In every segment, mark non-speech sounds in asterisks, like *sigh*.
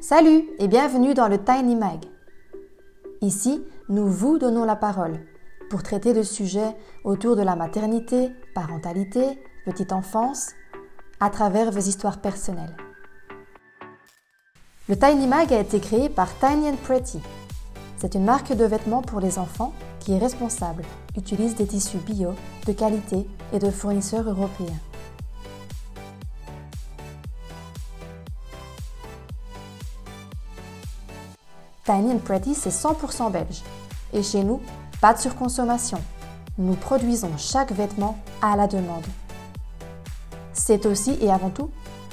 Salut et bienvenue dans le Tiny Mag. Ici, nous vous donnons la parole pour traiter de sujets autour de la maternité, parentalité, petite enfance, à travers vos histoires personnelles. Le Tiny Mag a été créé par Tiny and Pretty. C'est une marque de vêtements pour les enfants qui est responsable, utilise des tissus bio, de qualité et de fournisseurs européens. Tiny and Pretty, c'est 100% belge. Et chez nous, pas de surconsommation. Nous produisons chaque vêtement à la demande. C'est aussi et avant tout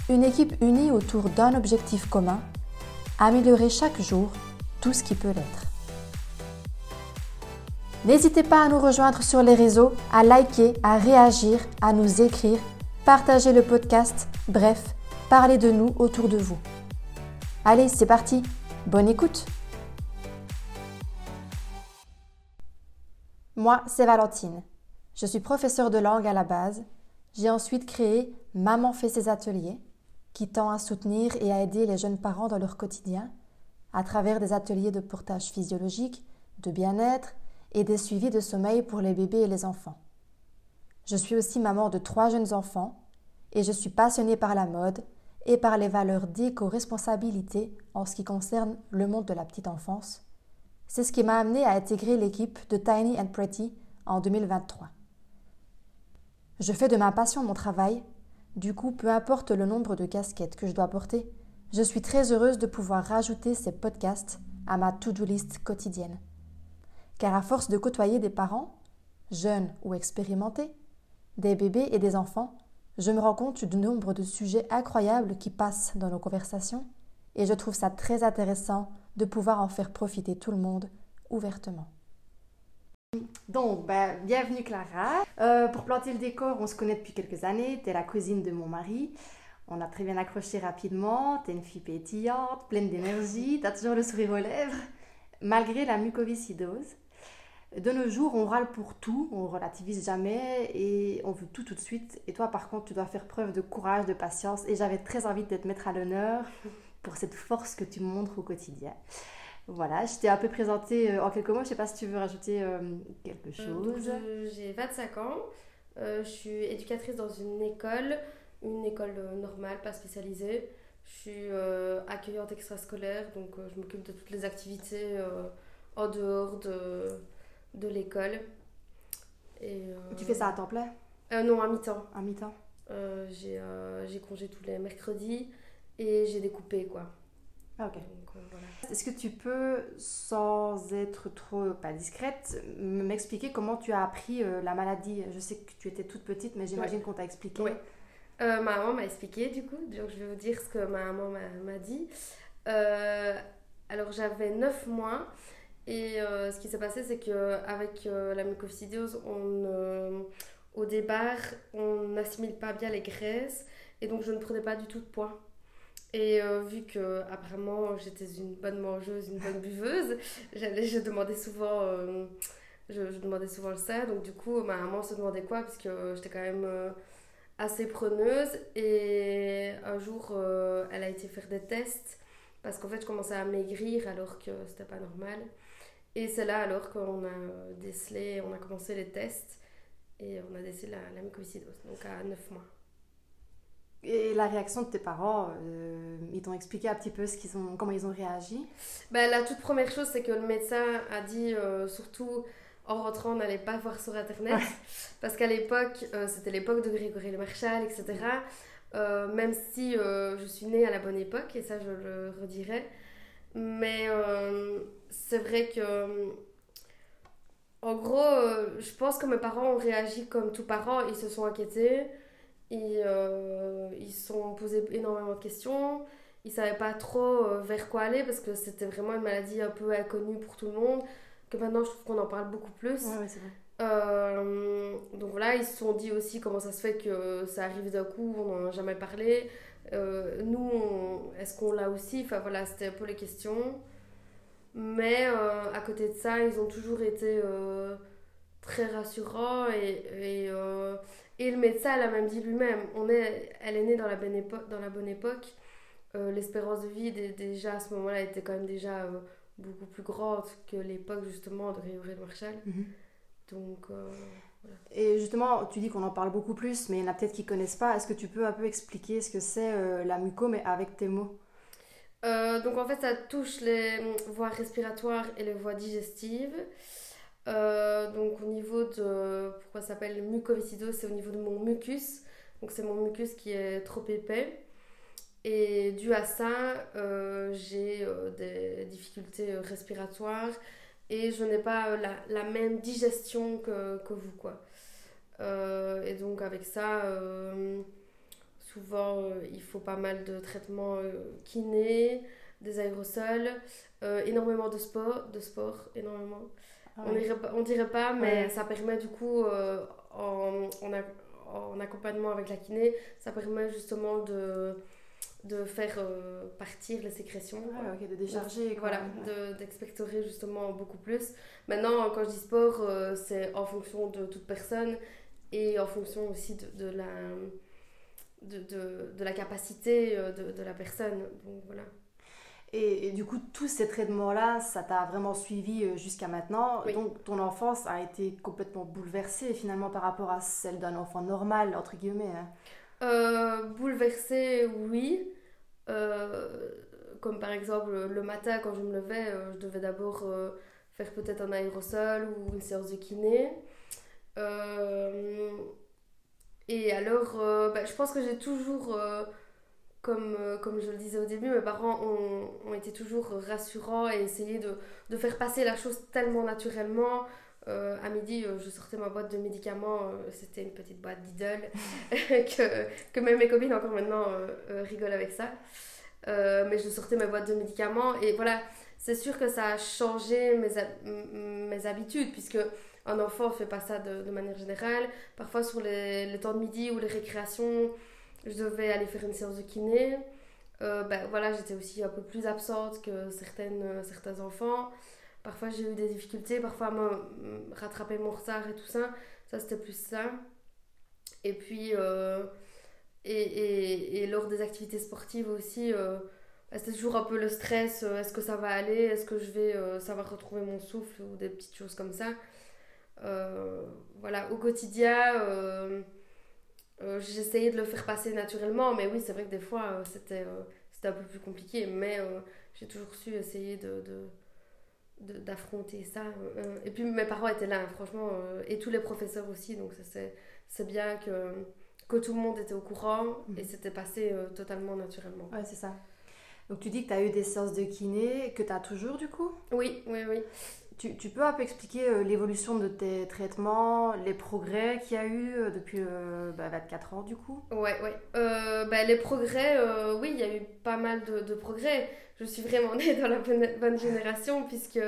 une équipe unie autour d'un objectif commun, améliorer chaque jour tout ce qui peut l'être. N'hésitez pas à nous rejoindre sur les réseaux, à liker, à réagir, à nous écrire, partager le podcast, bref, parlez de nous autour de vous. Allez, c'est parti, bonne écoute Moi, c'est Valentine. Je suis professeure de langue à la base. J'ai ensuite créé Maman fait ses ateliers, qui tend à soutenir et à aider les jeunes parents dans leur quotidien, à travers des ateliers de portage physiologique, de bien-être et des suivis de sommeil pour les bébés et les enfants. Je suis aussi maman de trois jeunes enfants et je suis passionnée par la mode et par les valeurs d'éco-responsabilité en ce qui concerne le monde de la petite enfance c'est ce qui m'a amené à intégrer l'équipe de Tiny and Pretty en 2023. Je fais de ma passion mon travail, du coup, peu importe le nombre de casquettes que je dois porter, je suis très heureuse de pouvoir rajouter ces podcasts à ma to-do list quotidienne. Car à force de côtoyer des parents, jeunes ou expérimentés, des bébés et des enfants, je me rends compte du nombre de sujets incroyables qui passent dans nos conversations et je trouve ça très intéressant de pouvoir en faire profiter tout le monde ouvertement. Donc, ben, bienvenue Clara. Euh, pour planter le décor, on se connaît depuis quelques années. Tu es la cousine de mon mari. On a très bien accroché rapidement. Tu es une fille pétillante, pleine d'énergie. Tu as toujours le sourire aux lèvres, malgré la mucoviscidose. De nos jours, on râle pour tout, on relativise jamais et on veut tout tout de suite. Et toi, par contre, tu dois faire preuve de courage, de patience. Et j'avais très envie de te mettre à l'honneur pour cette force que tu montres au quotidien. Voilà, je t'ai un peu présenté euh, en quelques mots. Je ne sais pas si tu veux rajouter euh, quelque euh, chose. J'ai 25 ans. je suis éducatrice dans une école, une école normale, pas spécialisée. Je suis accueillante extrascolaire, donc je m'occupe de toutes les activités en dehors de, de l'école. Et, tu fais ça à temps plein? Non, à mi-temps. À mi-temps? J'ai congé tous les mercredis et j'ai découpé quoi. Ah, ok. Euh, Est-ce que tu peux, sans être trop pas discrète, m'expliquer comment tu as appris euh, la maladie? Je sais que tu étais toute petite, mais j'imagine qu'on t'a expliqué. Oui. Euh, ma maman m'a expliqué du coup, donc je vais vous dire ce que ma maman m'a dit. alors j'avais 9 mois et ce qui s'est passé c'est qu'avec la mucoviscidose, on, au départ on n'assimile pas bien les graisses et donc je ne prenais pas du tout de poids. Et euh, vu que apparemment j'étais une bonne mangeuse, une bonne buveuse, *laughs* je demandais souvent, euh, je, demandais souvent le ça. Donc du coup, ma maman se demandait quoi? Parce que j'étais quand même euh, assez preneuse. Et un jour, elle a été faire des tests parce qu'en fait, je commençais à maigrir alors que c'était pas normal. Et c'est là alors qu'on a décelé, on a commencé les tests et on a décelé la, la mucoviscidose, donc à 9 mois. Et la réaction de tes parents, euh, ils t'ont expliqué un petit peu ce qu'ils ont, comment ils ont réagi? Ben, La toute première chose, c'est que le médecin a dit, euh, surtout en rentrant, on n'allait pas voir sur Internet. *laughs* parce qu'à l'époque, euh, c'était l'époque de Grégory Le Marchal, etc. même si je suis née à la bonne époque, et ça je le redirai. Mais c'est vrai que... En gros, je pense que mes parents ont réagi comme tous parents, ils se sont inquiétés. Ils, euh, ils sont posés énormément de questions. Ils ne savaient pas trop euh, vers quoi aller parce que c'était vraiment une maladie un peu inconnue pour tout le monde. Que maintenant, je trouve qu'on en parle beaucoup plus. Ouais, c'est vrai. Euh, donc voilà, ils se sont dit aussi comment ça se fait que ça arrive d'un coup, on n'en a jamais parlé. nous, est-ce qu'on l'a aussi? Enfin voilà, c'était un peu les questions. Mais à côté de ça, ils ont toujours été très rassurants et, et et le médecin l'a même dit lui-même, on est, elle est née dans la bonne époque. Dans la bonne époque. l'espérance de vie déjà à ce moment-là était quand même déjà beaucoup plus grande que l'époque justement de Grégory Marshall. Mhm. Donc Et justement, tu dis qu'on en parle beaucoup plus, mais il y en a peut-être qui connaissent pas. Est-ce que tu peux un peu expliquer ce que c'est la muco, mais avec tes mots? Euh, donc en fait, ça touche les voies respiratoires et les voies digestives. Euh, donc au niveau de, pourquoi ça s'appelle mucoviscidose, c'est au niveau de mon mucus. Donc c'est mon mucus qui est trop épais. Et dû à ça, euh, j'ai des difficultés respiratoires et je n'ai pas la, la, même digestion que, que vous. Quoi. et donc avec ça Souvent, euh, il faut pas mal de traitements euh, kinés, des aérosols, euh, énormément de sport, de sport énormément. Ah on, dirait, on dirait pas, mais ça permet du coup, en, en, accompagnement avec la kiné, ça permet justement de, de faire partir les sécrétions. Ah, de décharger. Voilà, d'expectorer justement beaucoup plus. Maintenant, quand je dis sport, c'est en fonction de toute personne et en fonction aussi de, de la de, de, de la capacité euh, de, de, la personne. Donc, voilà. Et, du coup, tous ces traitements-là, ça t'a vraiment suivi euh, jusqu'à maintenant. Donc, ton enfance a été complètement bouleversée finalement par rapport à celle d'un enfant normal, entre guillemets. Hein. Euh, bouleversée, oui. comme par exemple, le matin, quand je me levais, je devais d'abord faire peut-être un aérosol ou une séance de kiné. Et alors, euh, bah, je pense que j'ai toujours, euh, comme, euh, comme je le disais au début, mes parents ont, ont été toujours rassurants et essayaient de, de, faire passer la chose tellement naturellement. à midi, je sortais ma boîte de médicaments, c'était une petite boîte d'idole, *laughs* que, que même mes copines encore maintenant rigolent avec ça. mais je sortais ma boîte de médicaments et voilà, c'est sûr que ça a changé mes, mes habitudes puisque un enfant fait pas ça de, de, manière générale. Parfois, sur les, les, temps de midi ou les récréations, je devais aller faire une séance de kiné. Euh, ben, voilà, j'étais aussi un peu plus absente que certaines, certains enfants. Parfois, j'ai eu des difficultés, parfois me rattraper mon retard et tout ça. Ça, c'était plus ça. Et puis, euh, et, et, et, lors des activités sportives aussi, euh, ben, c'était toujours un peu le stress. Est-ce que ça va aller Est-ce que je vais savoir retrouver mon souffle ou des petites choses comme ça euh, voilà, au quotidien, euh, euh, j'essayais de le faire passer naturellement, mais oui, c'est vrai que des fois, c'était c'était un peu plus compliqué, mais j'ai toujours su essayer de, de d'affronter ça. Et puis mes parents étaient là, franchement, et tous les professeurs aussi, donc c'est bien que, que tout le monde était au courant mhm. et c'était passé totalement naturellement. Ouais, c'est ça. Donc tu dis que tu as eu des séances de kiné, que tu as toujours du coup? Oui, oui, oui. Tu, peux un peu expliquer euh, l'évolution de tes traitements, les progrès qu'il y a eu euh, depuis 24 euh, bah, ans du coup? Ouais, ouais. Bah, les progrès, oui, il y a eu pas mal de, progrès. Je suis vraiment *laughs* née dans la bonne, génération puisque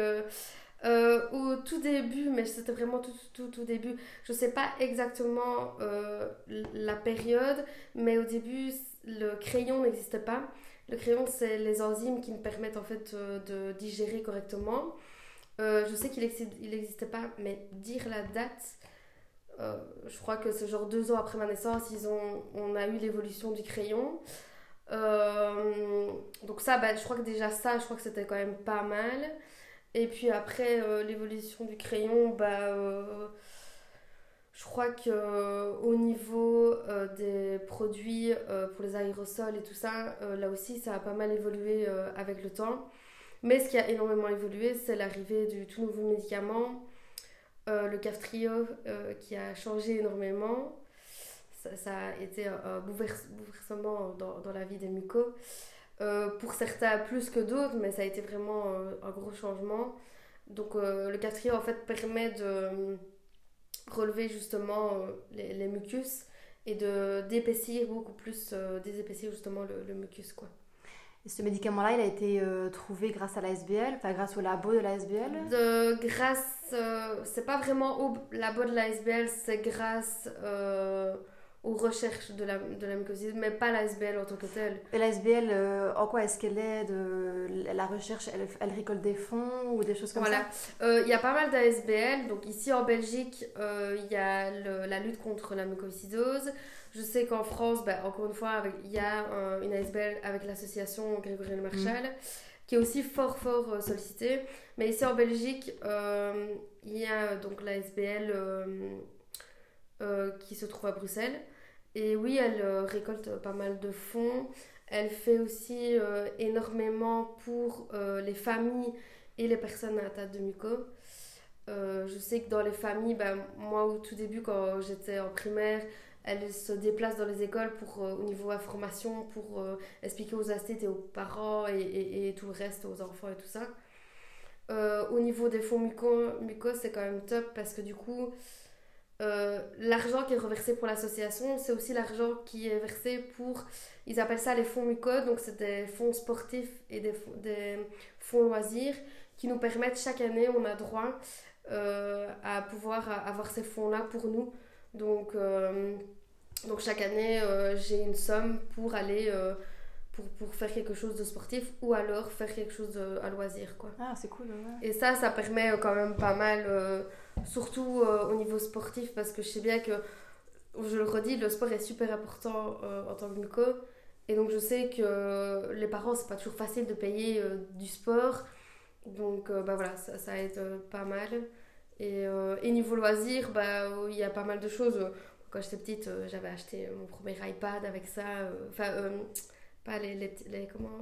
au tout début, mais c'était vraiment tout, tout, tout début, je sais pas exactement la période, mais au début, le crayon n'existait pas. Le crayon, c'est les enzymes qui me permettent en fait de digérer correctement. Euh, je sais qu'il n'existait pas, mais dire la date, euh, je crois que c'est genre deux ans après ma naissance, ils ont, on a eu l'évolution du crayon. Euh, donc ça, bah, je crois que déjà ça, je crois que c'était quand même pas mal. Et puis après l'évolution du crayon, bah, je crois que au niveau des produits pour les aérosols et tout ça, là aussi, ça a pas mal évolué avec le temps. Mais ce qui a énormément évolué, c'est l'arrivée du tout nouveau médicament, euh, le Caftrio, euh, qui a changé énormément. Ça, a été un, bouleversement dans, la vie des mucos. Euh, pour certains plus que d'autres, mais ça a été vraiment un gros changement. Donc le Caftrio, en fait, permet de relever justement les, les mucus et de d'épaissir beaucoup plus, d'épaissir justement le, le mucus, quoi ce médicament-là, il a été euh, trouvé grâce à l'ASBL, enfin grâce au labo de l'ASBL de, Grâce, euh, c'est pas vraiment au labo de l'ASBL, c'est grâce euh, aux recherches de la, de la mais pas la SBL en tant que telle. Et la SBL, euh, en quoi est-ce qu'elle aide La recherche, elle, elle, récolte des fonds ou des choses comme voilà. ça? Euh, Il y a pas mal d'ASBL. Donc ici en Belgique, euh, il y a la lutte contre la mucosidose. Je sais qu'en France, bah, encore une fois, il y a une ASBL avec l'association Grégory Le Marchal. Mm. qui est aussi fort fort sollicitée. Mais ici en Belgique, il y a donc la SBL qui se trouve à Bruxelles. Et oui, elle euh, récolte pas mal de fonds. Elle fait aussi euh, énormément pour euh, les familles et les personnes atteintes de muco. je sais que dans les familles, ben, moi au tout début quand j'étais en primaire, elle se déplace dans les écoles pour, au niveau information pour expliquer aux assistants et aux parents et, et, tout le reste, aux enfants et tout ça. au niveau des fonds muco, muco c'est quand même top parce que du coup, euh, l'argent qui est reversé pour l'association, c'est aussi l'argent qui est versé pour, ils appellent ça les fonds MUCO, donc c'est des fonds sportifs et des, fonds loisirs qui nous permettent chaque année, on a droit euh, à pouvoir avoir ces fonds-là pour nous. Donc, euh, donc chaque année, j'ai une somme pour aller pour, pour, faire quelque chose de sportif ou alors faire quelque chose à loisir. Quoi. Ah, c'est cool. Et ça, ça permet quand même pas mal surtout euh, au niveau sportif, parce que je sais bien que, je le redis, le sport est super important euh, en tant que muco. Et donc je sais que les parents, c'est pas toujours facile de payer euh, du sport. Donc bah voilà, ça, ça aide pas mal. Et, et, niveau loisirs, bah, il y a pas mal de choses. Quand j'étais petite, j'avais acheté mon premier iPad avec ça. Enfin, pas les, les, les comment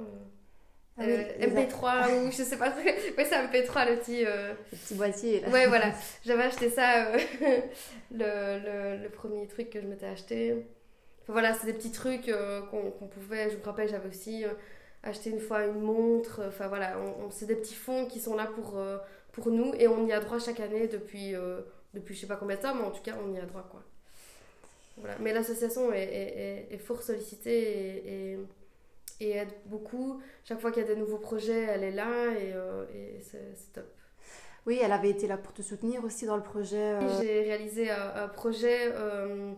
ah MP3 ou je sais pas. *laughs* Ouais, c'est MP3 le petit. Euh... Le petit boîtier là. Ouais, voilà. *laughs* J'avais acheté ça, euh, *laughs* le, le, le, premier truc que je m'étais acheté. Enfin, voilà, c'est des petits trucs euh, qu'on pouvait. Je me rappelle, j'avais aussi euh, acheté une fois une montre. Enfin voilà, on, c'est des petits fonds qui sont là pour, pour nous et on y a droit chaque année depuis, depuis je sais pas combien de temps, mais en tout cas, on y a droit quoi. Voilà. Mais l'association est, est, est, fort sollicitée et et aide beaucoup. Chaque fois qu'il y a des nouveaux projets, elle est là et, euh, et c'est top. Oui, elle avait été là pour te soutenir aussi dans le projet. Euh. J'ai réalisé un, projet euh,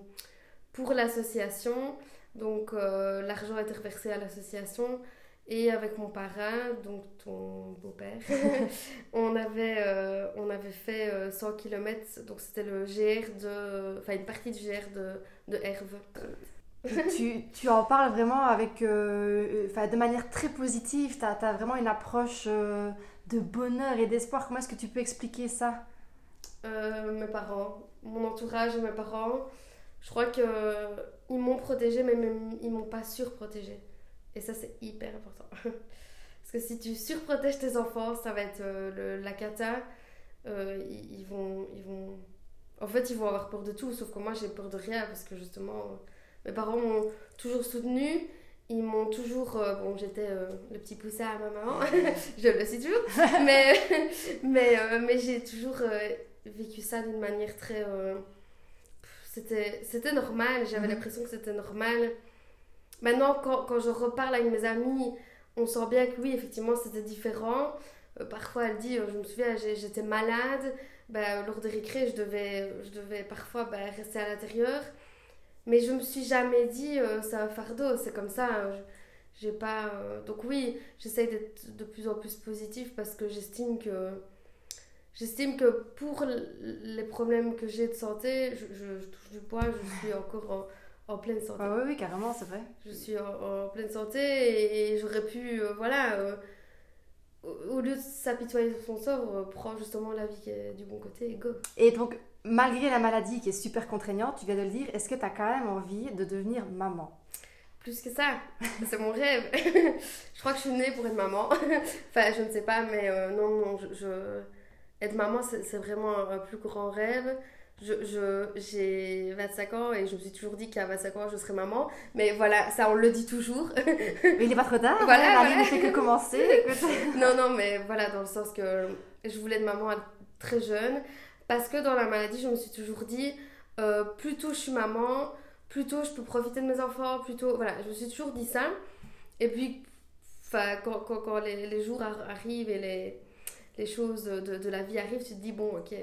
pour l'association. Donc l'argent a été reversé à l'association. Et avec mon parrain, donc ton beau-père, *laughs* on, avait, on avait fait 100 km. Donc c'était le GR de. Enfin, une partie du GR de, de Herve tu, tu, en parles vraiment avec, euh, euh de manière très positive. Tu as, vraiment une approche euh, de bonheur et d'espoir. Comment est-ce que tu peux expliquer ça? Euh, Mes parents, mon entourage mes parents, je crois qu'ils m'ont protégée, mais même, ils m'ont pas surprotégée. Et ça, c'est hyper important. *laughs* Parce que si tu surprotèges tes enfants, ça va être la cata. Ils, vont, ils vont. En fait, ils vont avoir peur de tout, sauf que moi, j'ai peur de rien parce que justement mes parents m'ont toujours soutenu. Ils m'ont toujours. Euh, bon, j'étais euh, le petit poussin à ma maman, *laughs* je le suis toujours, *laughs* mais, *laughs* mais, euh, mais j'ai toujours vécu ça d'une manière très. c'était normal, j'avais mhm. l'impression que c'était normal. Maintenant, quand, quand, je reparle avec mes amis, on sent bien que oui, effectivement, c'était différent. parfois, elle dit Je me souviens, j'étais malade, bah, lors des récré, je devais, je devais parfois bah, rester à l'intérieur. Mais je me suis jamais dit, euh, c'est un fardeau, c'est comme ça. Hein, j'ai pas. Euh, donc, oui, j'essaye d'être de plus en plus positive parce que j'estime que. J'estime que pour les problèmes que j'ai de santé, je, touche du poids, je suis encore en, en pleine santé. Ah oui, oui, carrément, c'est vrai. Je suis en, pleine santé et, j'aurais pu, euh, voilà, au lieu de s'apitoyer sur son sort, prendre justement la vie qui est du bon côté et go. Et donc, malgré la maladie qui est super contraignante, tu viens de le dire, est-ce que tu as quand même envie de devenir maman? Plus que ça, *laughs* c'est mon rêve. *laughs* je crois que je suis née pour être maman. *laughs* enfin, je ne sais pas, mais euh, non, non, je, être maman, c'est vraiment un plus grand rêve. Je, j'ai 25 ans et je me suis toujours dit qu'à 25 ans je serais maman. Mais voilà, ça on le dit toujours. mais il n'est pas trop tard, voilà, hein, la vie ne fait que commencer. non, non, mais voilà, dans le sens que je voulais être maman très jeune. Parce que dans la maladie, je me suis toujours dit, euh, plus tôt je suis maman, plus tôt je peux profiter de mes enfants, plus tôt... Voilà, je me suis toujours dit ça. Et puis, quand, quand, quand les, les, jours arrivent et les, les choses de, de, la vie arrivent, tu te dis, bon, ok,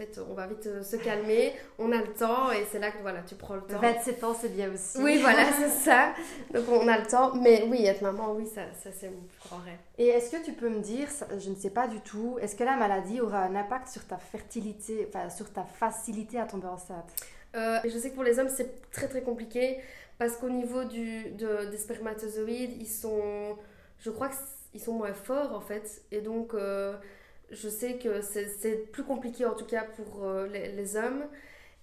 fait, on va vite euh, se calmer, on a le temps et c'est là que voilà, tu prends le temps. 27 ans, c'est bien aussi. Oui, voilà, c'est ça. Donc on a le temps. Mais oui, être maman, oui, ça, ça c'est mon plus grand rêve. Et est-ce que tu peux me dire, je ne sais pas du tout, est-ce que la maladie aura un impact sur ta fertilité, enfin sur ta facilité à tomber enceinte? Euh, Je sais que pour les hommes, c'est très très compliqué parce qu'au niveau du, de, des spermatozoïdes, ils sont, je crois qu'ils sont moins forts en fait. Et donc. Euh, je sais que c'est plus compliqué en tout cas pour euh, les, hommes.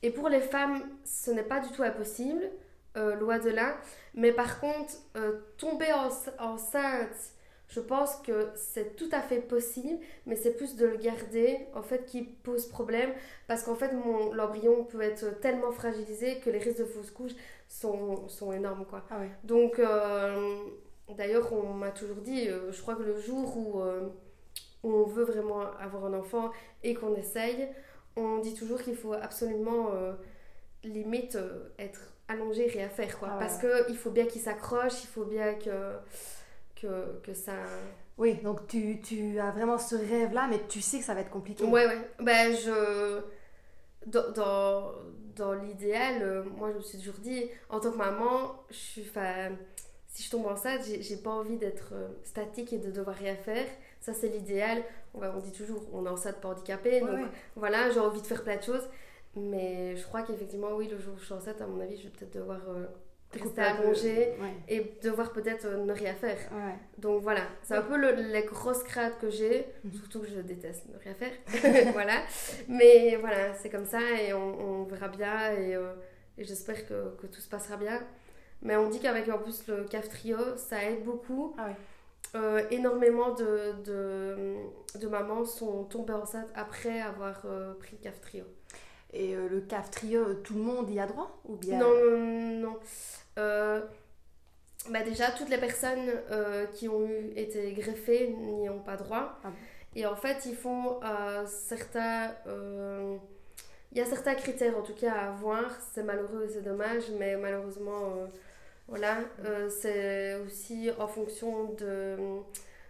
Et pour les femmes, ce n'est pas du tout impossible, euh, loi de là. Mais par contre, euh, tomber enceinte, je pense que c'est tout à fait possible, mais c'est plus de le garder en fait qui pose problème parce qu'en fait l'embryon peut être tellement fragilisé que les risques de fausse couche sont, sont énormes quoi. Ah Donc d'ailleurs on m'a toujours dit, je crois que le jour où on veut vraiment avoir un enfant et qu'on essaye, on dit toujours qu'il faut absolument euh, limite euh, être allongé, rien faire quoi. Ah Parce que il faut bien qu'il s'accroche, il faut bien que, que, que, ça. Oui, donc tu, tu, as vraiment ce rêve là, mais tu sais que ça va être compliqué. Ouais, ouais. Ben je. Dans, dans, dans l'idéal, euh, moi je me suis toujours dit, en tant que maman, je suis. Si je tombe enceinte, j'ai pas envie d'être statique et de devoir rien faire. Ça, c'est l'idéal. On, dit toujours, on est enceinte pas handicapé. donc voilà, j'ai envie de faire plein de choses. Mais je crois qu'effectivement, oui, le jour où je suis enceinte, à mon avis, je vais peut-être devoir euh, rester allongée et devoir peut-être euh, ne rien faire. Donc voilà, c'est un peu les grosses craintes que j'ai, mhm. surtout que je déteste ne rien faire. *laughs* voilà. Mais voilà, c'est comme ça et on, verra bien et, euh, et j'espère que, que, tout se passera bien. Mais on dit qu'avec en plus le CAF Trio, ça aide beaucoup. Ah euh, énormément de, de, de, mamans sont tombées enceintes après avoir euh, pris le CAF Trio. Et euh, le CAF Trio, tout le monde y a droit ou bien... Non, non, bah déjà, toutes les personnes qui ont eu, été greffées n'y ont pas droit. Ah Et en fait, ils font certains... Il y a certains critères en tout cas à avoir. C'est malheureux et c'est dommage, mais malheureusement voilà, euh, c'est aussi en fonction de,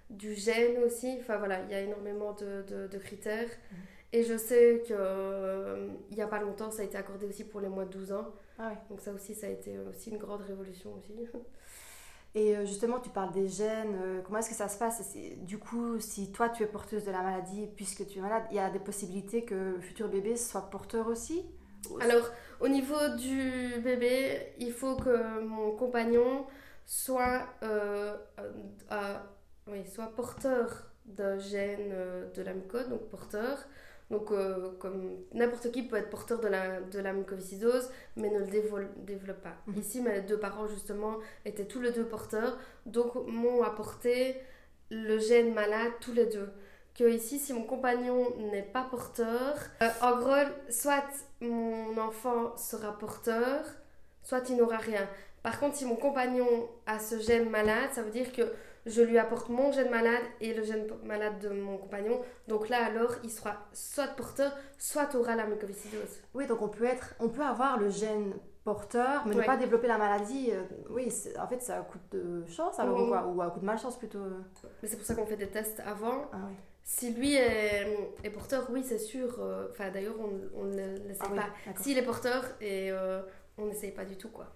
du gène aussi. Enfin voilà, il y a énormément de, de, critères. Mhm. Et je sais qu'il euh, n'y a pas longtemps, ça a été accordé aussi pour les moins de 12 ans. Ah Donc ça aussi, ça a été aussi une grande révolution aussi. *laughs* Et euh, justement, tu parles des gènes. Comment est-ce que ça se passe? Du coup, si toi, tu es porteuse de la maladie, puisque tu es malade, il y a des possibilités que le futur bébé soit porteur aussi? Alors, au niveau du bébé, il faut que mon compagnon soit, euh, euh, oui, soit porteur d'un gène euh, de la mycose, donc porteur. Donc, comme n'importe qui peut être porteur de la, de la mucoviscidose, mais ne le développe, pas. Mhm. Ici, mes deux parents, justement, étaient tous les deux porteurs, donc m'ont apporté le gène malade tous les deux que ici, si mon compagnon n'est pas porteur, euh, en gros, soit mon enfant sera porteur, soit il n'aura rien. Par contre, si mon compagnon a ce gène malade, ça veut dire que je lui apporte mon gène malade et le gène malade de mon compagnon. Donc là, alors, il sera soit porteur, soit aura la mucoviscidose. Oui, donc on peut, être, on peut avoir le gène porteur, mais ne pas développer la maladie. Euh, oui, en fait, ça a un coup de chance alors, ou, quoi, ou un coup de malchance plutôt. Mais c'est pour ça qu'on fait des tests avant. Ah, oui. Si lui est, est porteur, oui, c'est sûr. Euh, enfin, d'ailleurs, on, ne l'essaie ah pas. S'il est porteur, et euh, on n'essaye pas du tout, quoi.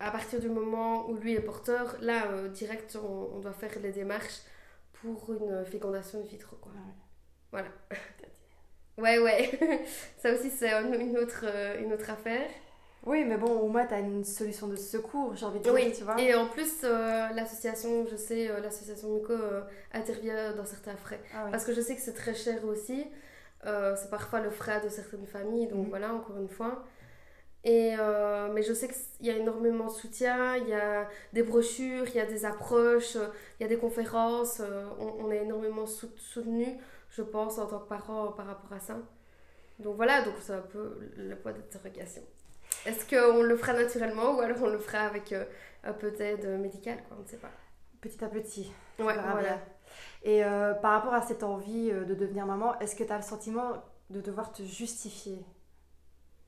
À partir du moment où lui est porteur, là, euh, direct, on, doit faire les démarches pour une fécondation in vitro, quoi. Ah voilà. ouais, ouais. *laughs* Ça aussi, c'est une autre, une autre affaire. Oui, mais bon, au moins, tu as une solution de secours, j'ai envie de dire, oui. tu vois. Et en plus, euh, l'association, je sais, euh, l'association Muco euh, intervient dans certains frais. Ah Parce que je sais que c'est très cher aussi. c'est parfois le frais de certaines familles, donc mhm. voilà, encore une fois. Et, mais je sais qu'il y a énormément de soutien, il y a des brochures, il y a des approches, il y a des conférences. On, on, est énormément soutenu, je pense, en tant que parent par rapport à ça. Donc voilà, donc c'est un peu le point d'interrogation. Est-ce qu'on le fera naturellement ou alors on le fera avec euh, un peu d'aide médicale, quoi, on ne sait pas. Petit à petit. Ouais, voilà. Et euh, par rapport à cette envie euh, de devenir maman, est-ce que tu as le sentiment de devoir te justifier?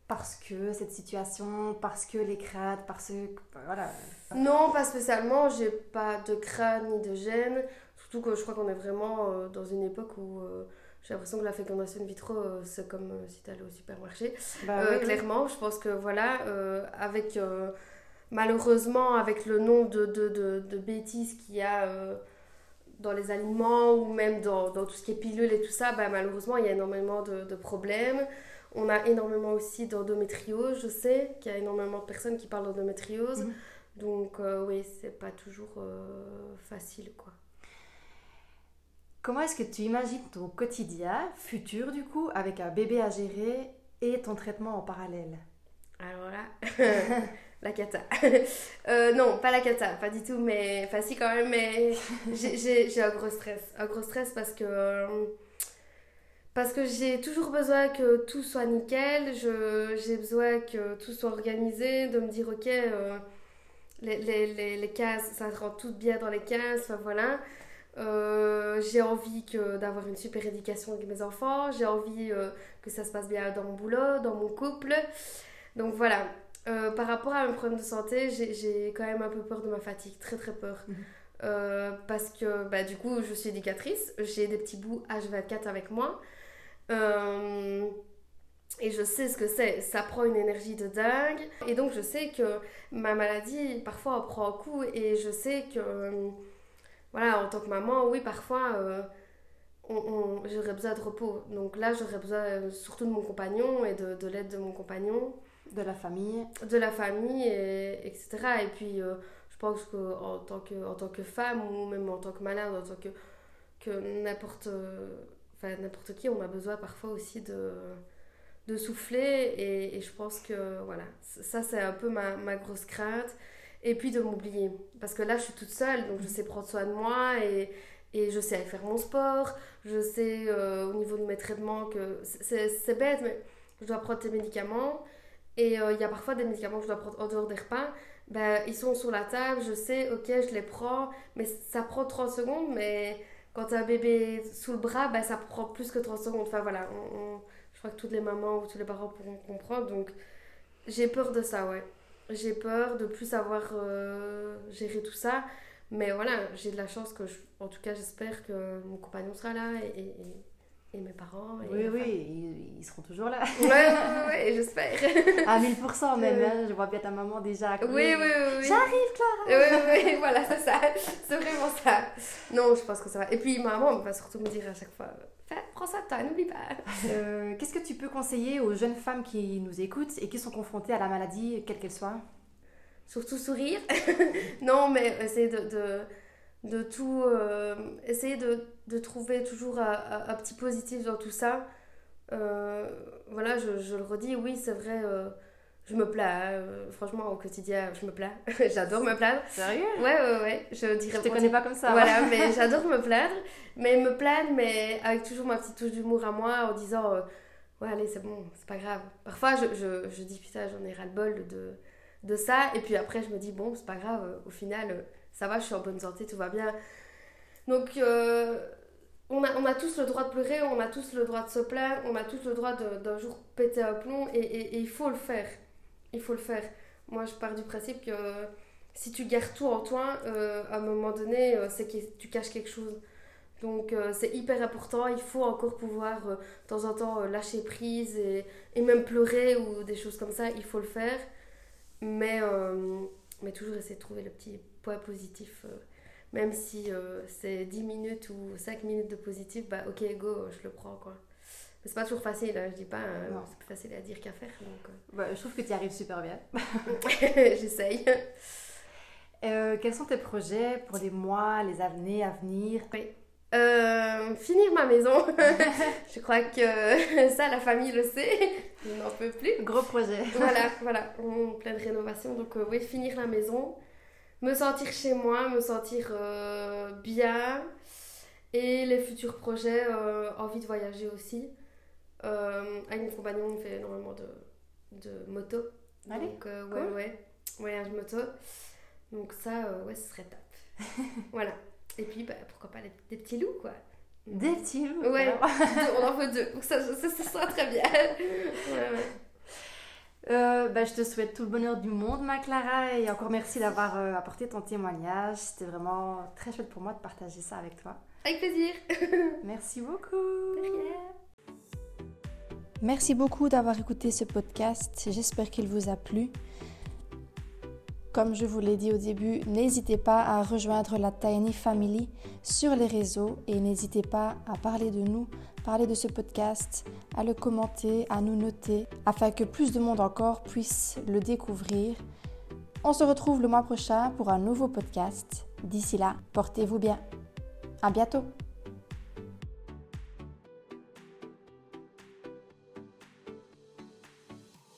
Parce que cette situation, parce que les craintes, parce que. Voilà. Non, pas spécialement. J'ai pas de crainte ni de gêne. Surtout que je crois qu'on est vraiment dans une époque où j'ai l'impression que la fécondation in vitro, euh, c'est comme euh, si tu allais au supermarché. Bah Euh, oui. clairement, je pense que voilà, avec malheureusement, avec le nombre de, de, de, de bêtises qu'il y a euh, dans les aliments ou même dans, dans tout ce qui est pilules et tout ça, bah, malheureusement, il y a énormément de, de problèmes. On a énormément aussi d'endométriose, je sais qu'il y a énormément de personnes qui parlent d'endométriose. Mhm. Donc, euh, oui, c'est pas toujours euh, facile, quoi. Comment est-ce que tu imagines ton quotidien futur du coup avec un bébé à gérer et ton traitement en parallèle? Alors là, *laughs* la cata. Euh, non, pas la cata, pas du tout, mais. Enfin, si, quand même, mais j'ai- un gros stress. Un gros stress parce que. euh, Parce que j'ai toujours besoin que tout soit nickel, j'ai besoin que tout soit organisé, de me dire, ok, euh, les, les, les, les cases, ça rentre tout bien dans les cases, enfin voilà. Euh, j'ai envie que d'avoir une super éducation avec mes enfants, j'ai envie euh, que ça se passe bien dans mon boulot, dans mon couple. Donc voilà, Euh, par rapport à mes problèmes de santé, j'ai- quand même un peu peur de ma fatigue, très très peur. Mhm. Parce que bah, du coup, je suis éducatrice, j'ai des petits bouts H24 avec moi. Et je sais ce que c'est, ça prend une énergie de dingue. Et donc je sais que ma maladie, parfois, en prend un coup. Et je sais que, voilà, en tant que maman, oui, parfois, euh, on- on- j'aurais besoin de repos. Donc là, j'aurais besoin euh, surtout de mon compagnon et de, de l'aide de mon compagnon de la famille de la famille, et, etc. Et puis, euh, je pense qu'en tant que, en tant que femme, ou même en tant que malade, en tant que, que n'importe enfin, n'importe qui, on a besoin parfois aussi de, de souffler. Et, et je pense que, voilà, ça, c'est un peu ma, ma grosse crainte. Et puis de m'oublier. Parce que là, je suis toute seule, donc je sais prendre soin de moi et, et je sais faire mon sport. Je sais euh, au niveau de mes traitements que c'est bête, mais je dois prendre tes médicaments. Et euh, il y a parfois des médicaments que je dois prendre en dehors des repas. Ben, ils sont sur la table, je sais, ok, je les prends, mais ça prend 30 secondes. Mais quand tu as un bébé sous le bras, ben, ça prend plus que 30 secondes. Enfin voilà, je crois que toutes les mamans ou tous les parents pourront comprendre. Donc j'ai peur de ça, ouais. J'ai peur de plus savoir euh, gérer tout ça. Mais voilà, j'ai de la chance que, je- en tout cas, j'espère que mon compagnon sera là et, et, mes parents. Et Oui, oui, ils, ils seront toujours là. Ouais, ouais, *laughs* j'espère. À 1000% même, hein, je vois bien ta maman déjà. Oui, oui, oui. oui. J'arrive, Clara Oui, oui, *laughs* voilà, c'est ça. C'est vraiment ça. Non, je pense que ça va. Et puis, ma maman va surtout me dire à chaque fois Prends ça toi, n'oublie pas. Euh, Qu'est-ce que tu peux conseiller aux jeunes femmes qui nous écoutent et qui sont confrontées à la maladie, quelle qu'elle soit? Surtout sourire. *laughs* non, mais essayer de, de, de tout. euh, essayer de, de trouver toujours un, un- un petit positif dans tout ça. Euh, voilà, je, je le redis, oui, c'est vrai. Je me plains, euh, franchement, au quotidien, je me plains. *laughs* J'adore me plaindre. Sérieux? Ouais, ouais, ouais. Je dirais Je te connais pas comme ça. Voilà, mais *laughs* j'adore me plaindre. Mais me plaindre, mais avec toujours ma petite touche d'humour à moi en disant euh, Ouais, allez, c'est bon, c'est pas grave. Parfois, je, je, je dis Putain, j'en ai ras-le-bol de, de ça. Et puis après, je me dis Bon, c'est pas grave, euh, au final, ça va, je suis en bonne santé, tout va bien. Donc, euh, on, a, on a tous le droit de pleurer, on a tous le droit de se plaindre, on a tous le droit d'un jour péter un plomb et, et- et il faut le faire. Il faut le faire. Moi, je pars du principe que si tu gardes tout en toi, euh, à un moment donné, euh, c'est que tu caches quelque chose. Donc euh, c'est hyper important, il faut encore pouvoir euh, de temps en temps euh, lâcher prise et, et même pleurer ou des choses comme ça, il faut le faire. Mais, euh, mais toujours essayer de trouver le petit point positif. euh, même si euh, c'est 10 minutes ou 5 minutes de positif, bah ok, go, je le prends quoi. C'est pas toujours facile, hein, je dis pas, euh, Non. c'est plus facile à dire qu'à faire. Donc Bah, je trouve que tu y arrives super bien. euh, *laughs* *laughs* j'essaye. Euh, quels sont tes projets pour les mois, les années à venir? Euh, finir ma maison. *laughs* je crois que ça, la famille le sait. Je n'en peux plus. Gros projet. Voilà, voilà, en pleine rénovation. Donc, euh, oui, finir la maison. Me sentir chez moi, me sentir euh, bien. Et les futurs projets, euh, envie de voyager aussi. Euh, avec mon compagnon, on fait énormément de, de moto. Allez, Donc, euh, ouais, cool. ouais, voyage moto. Donc, ça, euh, ouais, ce serait top. *laughs* voilà. Et puis, bah, pourquoi pas des, des petits loups, quoi. Des petits loups. Ouais, alors. *laughs* on en veut deux. Donc, ça, ça, ça sera très bien. *laughs* Ouais, ouais. Euh, bah, je te souhaite tout le bonheur du monde, ma Clara, et encore merci d'avoir euh, apporté ton témoignage. C'était vraiment très chouette pour moi de partager ça avec toi. Avec plaisir. merci beaucoup. Merci beaucoup d'avoir écouté ce podcast. J'espère qu'il vous a plu. Comme je vous l'ai dit au début, n'hésitez pas à rejoindre la Tiny Family sur les réseaux et n'hésitez pas à parler de nous, parler de ce podcast, à le commenter, à nous noter, afin que plus de monde encore puisse le découvrir. On se retrouve le mois prochain pour un nouveau podcast. D'ici là, portez-vous bien. À bientôt!